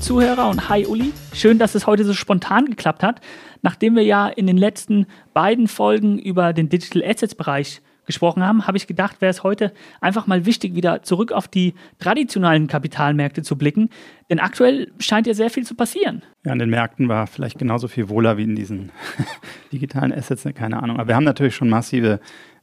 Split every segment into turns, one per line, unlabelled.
Zuhörer und hi Uli. Schön, dass es heute so spontan geklappt hat. Nachdem wir ja in den letzten beiden Folgen über den Digital Assets Bereich gesprochen haben, habe ich gedacht, wäre es heute einfach mal wichtig, wieder zurück auf die traditionellen Kapitalmärkte zu blicken. Denn aktuell scheint ja sehr viel zu passieren.
Ja, an den Märkten war vielleicht genauso viel wohler wie in diesen digitalen Assets, keine Ahnung. Aber wir haben natürlich schon massive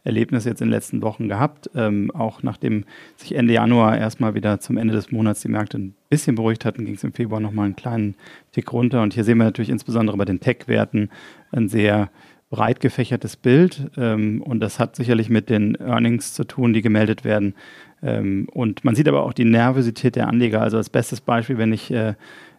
Erlebnisse jetzt in den letzten Wochen gehabt. Ähm, auch nachdem sich Ende Januar erstmal wieder zum Ende des Monats die Märkte ein bisschen beruhigt hatten, ging es im Februar nochmal einen kleinen Tick runter. Und hier sehen wir natürlich insbesondere bei den Tech-Werten ein sehr breit gefächertes Bild. Ähm, und das hat sicherlich mit den Earnings zu tun, die gemeldet werden. Ähm, und man sieht aber auch die Nervosität der Anleger. Also als bestes Beispiel, wenn ich äh,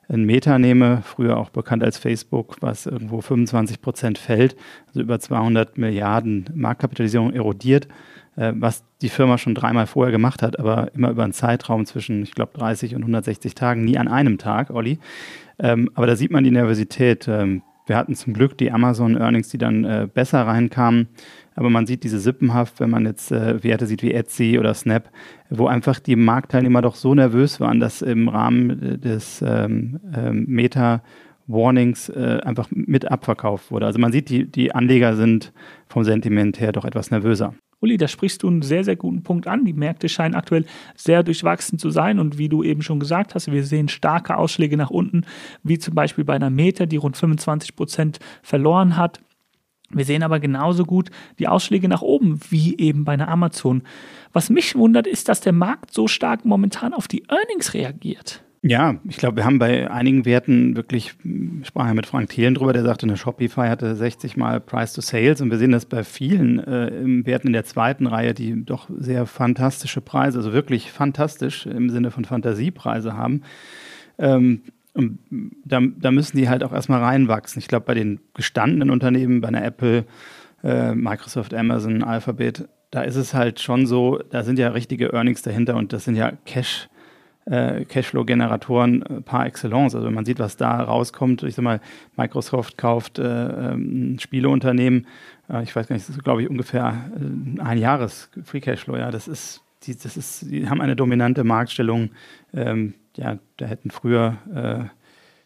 ein Meta nehme, früher auch bekannt als Facebook, was irgendwo 25 Prozent fällt, also über 200 Milliarden Marktkapitalisierung erodiert, äh, was die Firma schon dreimal vorher gemacht hat, aber immer über einen Zeitraum zwischen, ich glaube, 30 und 160 Tagen, nie an einem Tag, Olli. Ähm, aber da sieht man die Nervosität. Ähm, wir hatten zum Glück die Amazon-Earnings, die dann äh, besser reinkamen. Aber man sieht diese Sippenhaft, wenn man jetzt äh, Werte sieht wie Etsy oder Snap, wo einfach die Marktteilnehmer doch so nervös waren, dass im Rahmen des ähm, ähm, Meta Warnings äh, einfach mit abverkauft wurde. Also man sieht, die, die Anleger sind vom Sentiment her doch etwas nervöser.
Uli, da sprichst du einen sehr, sehr guten Punkt an. Die Märkte scheinen aktuell sehr durchwachsen zu sein und wie du eben schon gesagt hast, wir sehen starke Ausschläge nach unten, wie zum Beispiel bei einer Meta, die rund 25 Prozent verloren hat. Wir sehen aber genauso gut die Ausschläge nach oben, wie eben bei einer Amazon. Was mich wundert, ist, dass der Markt so stark momentan auf die Earnings reagiert.
Ja, ich glaube, wir haben bei einigen Werten wirklich, ich sprach ja mit Frank Thelen drüber, der sagte, eine Shopify hatte 60 mal Price to Sales und wir sehen das bei vielen äh, Werten in der zweiten Reihe, die doch sehr fantastische Preise, also wirklich fantastisch im Sinne von Fantasiepreise haben. Ähm, und da, da, müssen die halt auch erstmal reinwachsen. Ich glaube, bei den gestandenen Unternehmen, bei einer Apple, äh, Microsoft, Amazon, Alphabet, da ist es halt schon so, da sind ja richtige Earnings dahinter und das sind ja Cash- äh, Cashflow-Generatoren äh, par excellence. Also wenn man sieht, was da rauskommt, ich sag mal, Microsoft kauft äh, ähm, ein Spieleunternehmen, äh, ich weiß gar nicht, das ist glaube ich ungefähr äh, ein Jahres Free Cashflow, ja, das ist, die, das ist, die haben eine dominante Marktstellung, ähm, ja, da hätten früher äh,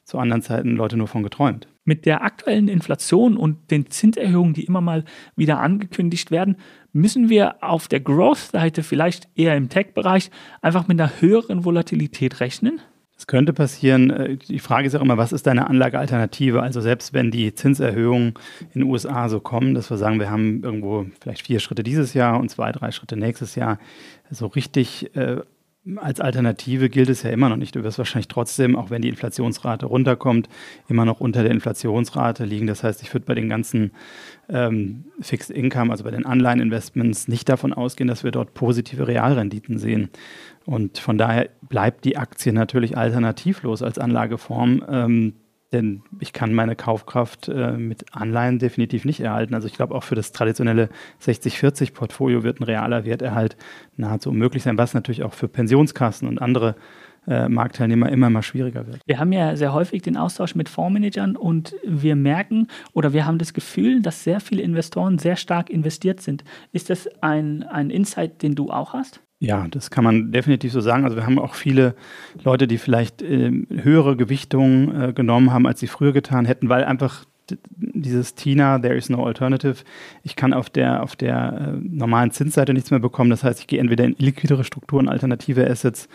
zu anderen Zeiten Leute nur von geträumt.
Mit der aktuellen Inflation und den Zinserhöhungen, die immer mal wieder angekündigt werden, müssen wir auf der Growth-Seite vielleicht eher im Tech-Bereich einfach mit einer höheren Volatilität rechnen?
Das könnte passieren. Äh, die Frage ist auch immer, was ist deine Anlagealternative? Also selbst wenn die Zinserhöhungen in den USA so kommen, dass wir sagen, wir haben irgendwo vielleicht vier Schritte dieses Jahr und zwei, drei Schritte nächstes Jahr, so richtig äh, als Alternative gilt es ja immer noch nicht. Du wirst wahrscheinlich trotzdem, auch wenn die Inflationsrate runterkommt, immer noch unter der Inflationsrate liegen. Das heißt, ich würde bei den ganzen ähm, Fixed Income, also bei den Anleiheninvestments, nicht davon ausgehen, dass wir dort positive Realrenditen sehen. Und von daher bleibt die Aktie natürlich alternativlos als Anlageform. Ähm, denn ich kann meine Kaufkraft äh, mit Anleihen definitiv nicht erhalten. Also ich glaube, auch für das traditionelle 60-40-Portfolio wird ein realer Werterhalt nahezu unmöglich sein, was natürlich auch für Pensionskassen und andere äh, Marktteilnehmer immer mal schwieriger wird.
Wir haben ja sehr häufig den Austausch mit Fondsmanagern und wir merken oder wir haben das Gefühl, dass sehr viele Investoren sehr stark investiert sind. Ist das ein, ein Insight, den du auch hast?
Ja, das kann man definitiv so sagen. Also wir haben auch viele Leute, die vielleicht äh, höhere Gewichtungen äh, genommen haben, als sie früher getan hätten, weil einfach dieses Tina, there is no alternative. Ich kann auf der, auf der äh, normalen Zinsseite nichts mehr bekommen. Das heißt, ich gehe entweder in liquidere Strukturen, alternative Assets,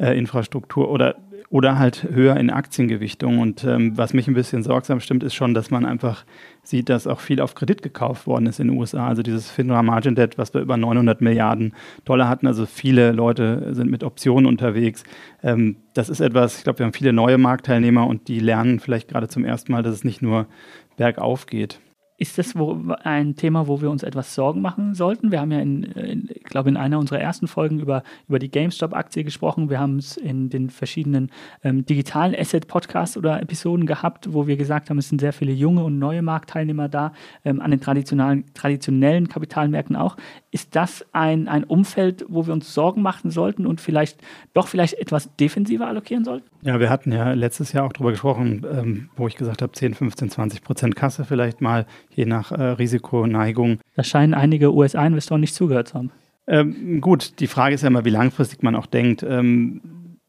äh, Infrastruktur oder oder halt höher in Aktiengewichtung. Und ähm, was mich ein bisschen sorgsam stimmt, ist schon, dass man einfach sieht, dass auch viel auf Kredit gekauft worden ist in den USA. Also dieses FINRA Margin Debt, was wir über 900 Milliarden Dollar hatten. Also viele Leute sind mit Optionen unterwegs. Ähm, das ist etwas, ich glaube, wir haben viele neue Marktteilnehmer und die lernen vielleicht gerade zum ersten Mal, dass es nicht nur bergauf geht.
Ist das wo, ein Thema, wo wir uns etwas Sorgen machen sollten? Wir haben ja, in, in, ich glaube, in einer unserer ersten Folgen über, über die GameStop-Aktie gesprochen. Wir haben es in den verschiedenen ähm, digitalen Asset-Podcasts oder Episoden gehabt, wo wir gesagt haben, es sind sehr viele junge und neue Marktteilnehmer da, ähm, an den traditionellen, traditionellen Kapitalmärkten auch. Ist das ein, ein Umfeld, wo wir uns Sorgen machen sollten und vielleicht doch vielleicht etwas defensiver allokieren sollten?
Ja, wir hatten ja letztes Jahr auch darüber gesprochen, ähm, wo ich gesagt habe, 10, 15, 20 Prozent Kasse vielleicht mal je nach äh, Risikoneigung.
Da scheinen einige USA-Investoren nicht zugehört zu haben.
Ähm, gut, die Frage ist ja immer, wie langfristig man auch denkt. Ähm,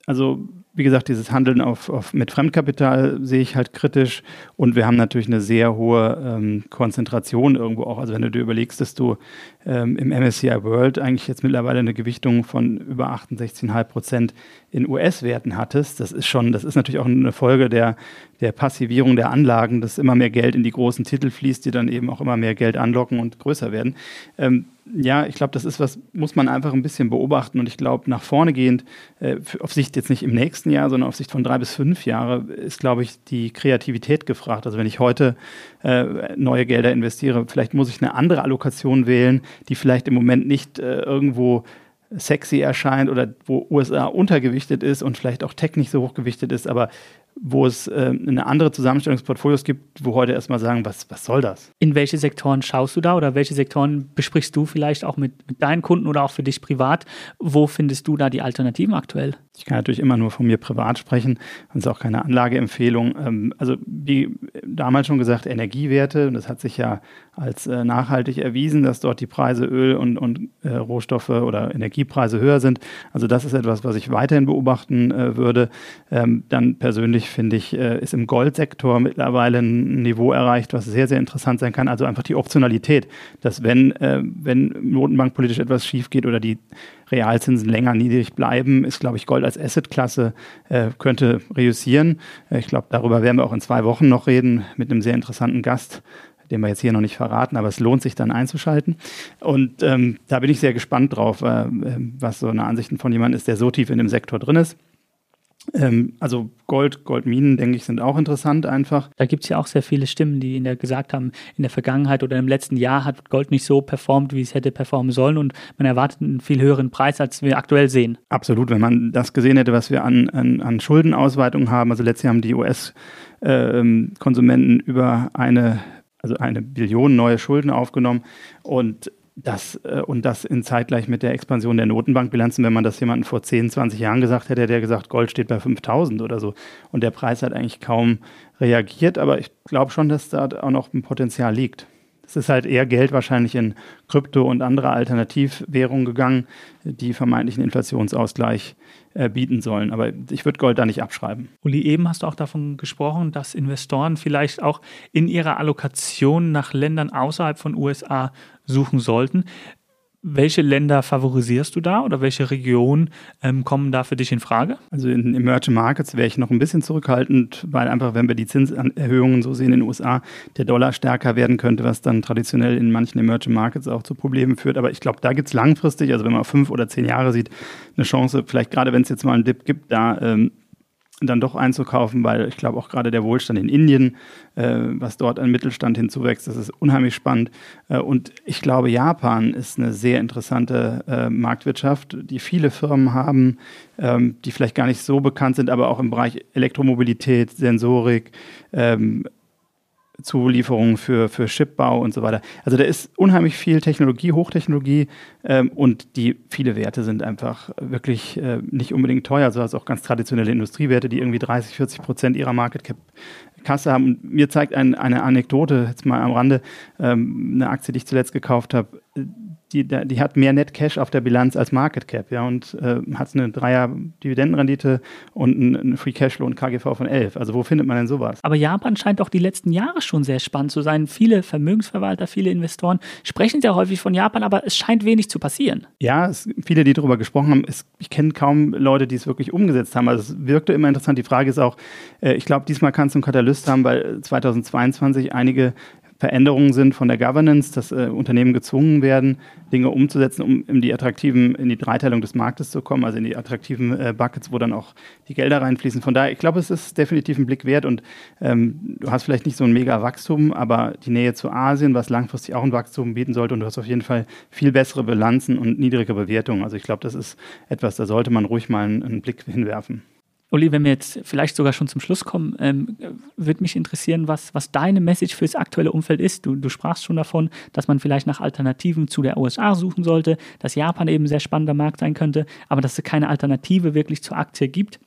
also wie gesagt, dieses Handeln auf, auf, mit Fremdkapital sehe ich halt kritisch. Und wir haben natürlich eine sehr hohe ähm, Konzentration irgendwo auch. Also wenn du dir überlegst, dass du ähm, im MSCI World eigentlich jetzt mittlerweile eine Gewichtung von über 68,5 Prozent in US-Werten hattest, das ist schon, das ist natürlich auch eine Folge der, der Passivierung der Anlagen, dass immer mehr Geld in die großen Titel fließt, die dann eben auch immer mehr Geld anlocken und größer werden. Ähm, ja, ich glaube, das ist was, muss man einfach ein bisschen beobachten und ich glaube, nach vorne gehend, äh, auf Sicht jetzt nicht im nächsten Jahr, sondern auf Sicht von drei bis fünf Jahre, ist, glaube ich, die Kreativität gefragt. Also wenn ich heute äh, neue Gelder investiere, vielleicht muss ich eine andere Allokation wählen, die vielleicht im Moment nicht äh, irgendwo sexy erscheint oder wo USA untergewichtet ist und vielleicht auch Tech nicht so hochgewichtet ist, aber wo es äh, eine andere Zusammenstellung des Portfolios gibt, wo heute erstmal sagen, was, was soll das?
In welche Sektoren schaust du da oder welche Sektoren besprichst du vielleicht auch mit, mit deinen Kunden oder auch für dich privat? Wo findest du da die Alternativen aktuell?
Ich kann natürlich immer nur von mir privat sprechen. Das ist auch keine Anlageempfehlung. Ähm, also wie damals schon gesagt, Energiewerte. Das hat sich ja als äh, nachhaltig erwiesen, dass dort die Preise Öl und, und äh, Rohstoffe oder Energiepreise höher sind. Also das ist etwas, was ich weiterhin beobachten äh, würde. Ähm, dann persönlich finde ich, ist im Goldsektor mittlerweile ein Niveau erreicht, was sehr, sehr interessant sein kann. Also einfach die Optionalität, dass wenn, wenn notenbankpolitisch etwas schief geht oder die Realzinsen länger niedrig bleiben, ist, glaube ich, Gold als Assetklasse äh, könnte reüssieren. Äh, ich glaube, darüber werden wir auch in zwei Wochen noch reden mit einem sehr interessanten Gast, den wir jetzt hier noch nicht verraten, aber es lohnt sich dann einzuschalten. Und ähm, da bin ich sehr gespannt drauf, äh, was so eine Ansicht von jemandem ist, der so tief in dem Sektor drin ist. Ähm, also Gold, Goldminen, denke ich, sind auch interessant einfach.
Da gibt es ja auch sehr viele Stimmen, die in der gesagt haben, in der Vergangenheit oder im letzten Jahr hat Gold nicht so performt, wie es hätte performen sollen und man erwartet einen viel höheren Preis, als wir aktuell sehen.
Absolut, wenn man das gesehen hätte, was wir an, an, an Schuldenausweitung haben. Also letztes Jahr haben die US-Konsumenten äh, über eine also eine Billion neue Schulden aufgenommen und das, äh, und das in zeitgleich mit der Expansion der Notenbankbilanzen, wenn man das jemandem vor 10, 20 Jahren gesagt hätte, hätte der gesagt, Gold steht bei 5000 oder so. Und der Preis hat eigentlich kaum reagiert, aber ich glaube schon, dass da auch noch ein Potenzial liegt. Es ist halt eher Geld wahrscheinlich in Krypto und andere Alternativwährungen gegangen, die vermeintlichen Inflationsausgleich äh, bieten sollen. Aber ich würde Gold da nicht abschreiben.
Uli, eben hast du auch davon gesprochen, dass Investoren vielleicht auch in ihrer Allokation nach Ländern außerhalb von USA suchen sollten. Welche Länder favorisierst du da oder welche Regionen ähm, kommen da für dich in Frage?
Also in Emerging Markets wäre ich noch ein bisschen zurückhaltend, weil einfach, wenn wir die Zinserhöhungen so sehen in den USA, der Dollar stärker werden könnte, was dann traditionell in manchen Emerging Markets auch zu Problemen führt. Aber ich glaube, da gibt es langfristig, also wenn man fünf oder zehn Jahre sieht, eine Chance, vielleicht gerade wenn es jetzt mal einen Dip gibt, da ähm, dann doch einzukaufen, weil ich glaube auch gerade der Wohlstand in Indien, äh, was dort an Mittelstand hinzuwächst, das ist unheimlich spannend. Äh, und ich glaube, Japan ist eine sehr interessante äh, Marktwirtschaft, die viele Firmen haben, ähm, die vielleicht gar nicht so bekannt sind, aber auch im Bereich Elektromobilität, Sensorik, ähm, Zulieferungen für, für Chipbau und so weiter. Also da ist unheimlich viel Technologie, Hochtechnologie ähm, und die viele Werte sind einfach wirklich äh, nicht unbedingt teuer, also hast auch ganz traditionelle Industriewerte, die irgendwie 30, 40 Prozent ihrer Market Cap Kasse haben. Und mir zeigt ein, eine Anekdote jetzt mal am Rande, ähm, eine Aktie, die ich zuletzt gekauft habe, die, die hat mehr Net Cash auf der Bilanz als Market Cap, ja, und äh, hat eine Dreier Dividendenrendite und einen Free Cashflow und KGV von 11. Also wo findet man denn sowas?
Aber Japan scheint doch die letzten Jahre schon sehr spannend zu sein. Viele Vermögensverwalter, viele Investoren sprechen sehr häufig von Japan, aber es scheint wenig zu passieren.
Ja, es, viele, die darüber gesprochen haben, es, ich kenne kaum Leute, die es wirklich umgesetzt haben. Also es wirkte immer interessant. Die Frage ist auch, äh, ich glaube, diesmal kann es einen Katalyst haben, weil 2022 einige Veränderungen sind von der Governance, dass äh, Unternehmen gezwungen werden, Dinge umzusetzen, um in die attraktiven, in die Dreiteilung des Marktes zu kommen, also in die attraktiven äh, Buckets, wo dann auch die Gelder reinfließen. Von daher, ich glaube, es ist definitiv ein Blick wert und ähm, du hast vielleicht nicht so ein mega Wachstum, aber die Nähe zu Asien, was langfristig auch ein Wachstum bieten sollte und du hast auf jeden Fall viel bessere Bilanzen und niedrige Bewertungen. Also ich glaube, das ist etwas, da sollte man ruhig mal einen, einen Blick hinwerfen.
Uli, wenn wir jetzt vielleicht sogar schon zum Schluss kommen, ähm, würde mich interessieren, was, was deine Message für das aktuelle Umfeld ist. Du, du sprachst schon davon, dass man vielleicht nach Alternativen zu der USA suchen sollte, dass Japan eben ein sehr spannender Markt sein könnte, aber dass es keine Alternative wirklich zur Aktie gibt.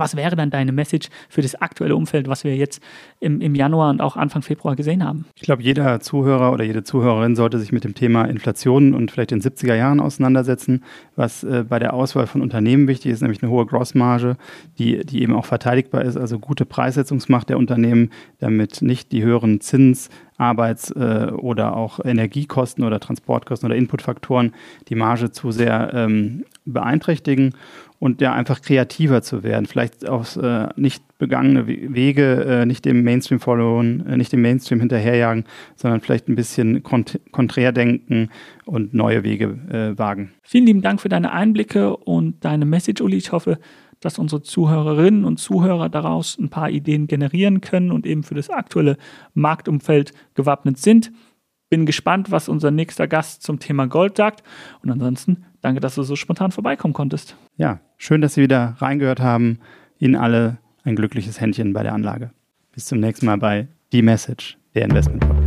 Was wäre dann deine Message für das aktuelle Umfeld, was wir jetzt im, im Januar und auch Anfang Februar gesehen haben?
Ich glaube, jeder Zuhörer oder jede Zuhörerin sollte sich mit dem Thema Inflation und vielleicht in den 70er Jahren auseinandersetzen, was äh, bei der Auswahl von Unternehmen wichtig ist, nämlich eine hohe Grossmarge, die, die eben auch verteidigbar ist, also gute Preissetzungsmacht der Unternehmen, damit nicht die höheren Zins, Arbeits- äh, oder auch Energiekosten oder Transportkosten oder Inputfaktoren die Marge zu sehr ähm, beeinträchtigen und ja einfach kreativer zu werden, vielleicht auf äh, nicht begangene Wege, äh, nicht dem Mainstream followen, äh, nicht dem Mainstream hinterherjagen, sondern vielleicht ein bisschen kont konträr denken und neue Wege äh, wagen.
Vielen lieben Dank für deine Einblicke und deine Message, Uli. Ich hoffe, dass unsere Zuhörerinnen und Zuhörer daraus ein paar Ideen generieren können und eben für das aktuelle Marktumfeld gewappnet sind. Bin gespannt, was unser nächster Gast zum Thema Gold sagt. Und ansonsten danke, dass du so spontan vorbeikommen konntest.
Ja, schön, dass Sie wieder reingehört haben. Ihnen alle ein glückliches Händchen bei der Anlage. Bis zum nächsten Mal bei The Message, der Investment Podcast.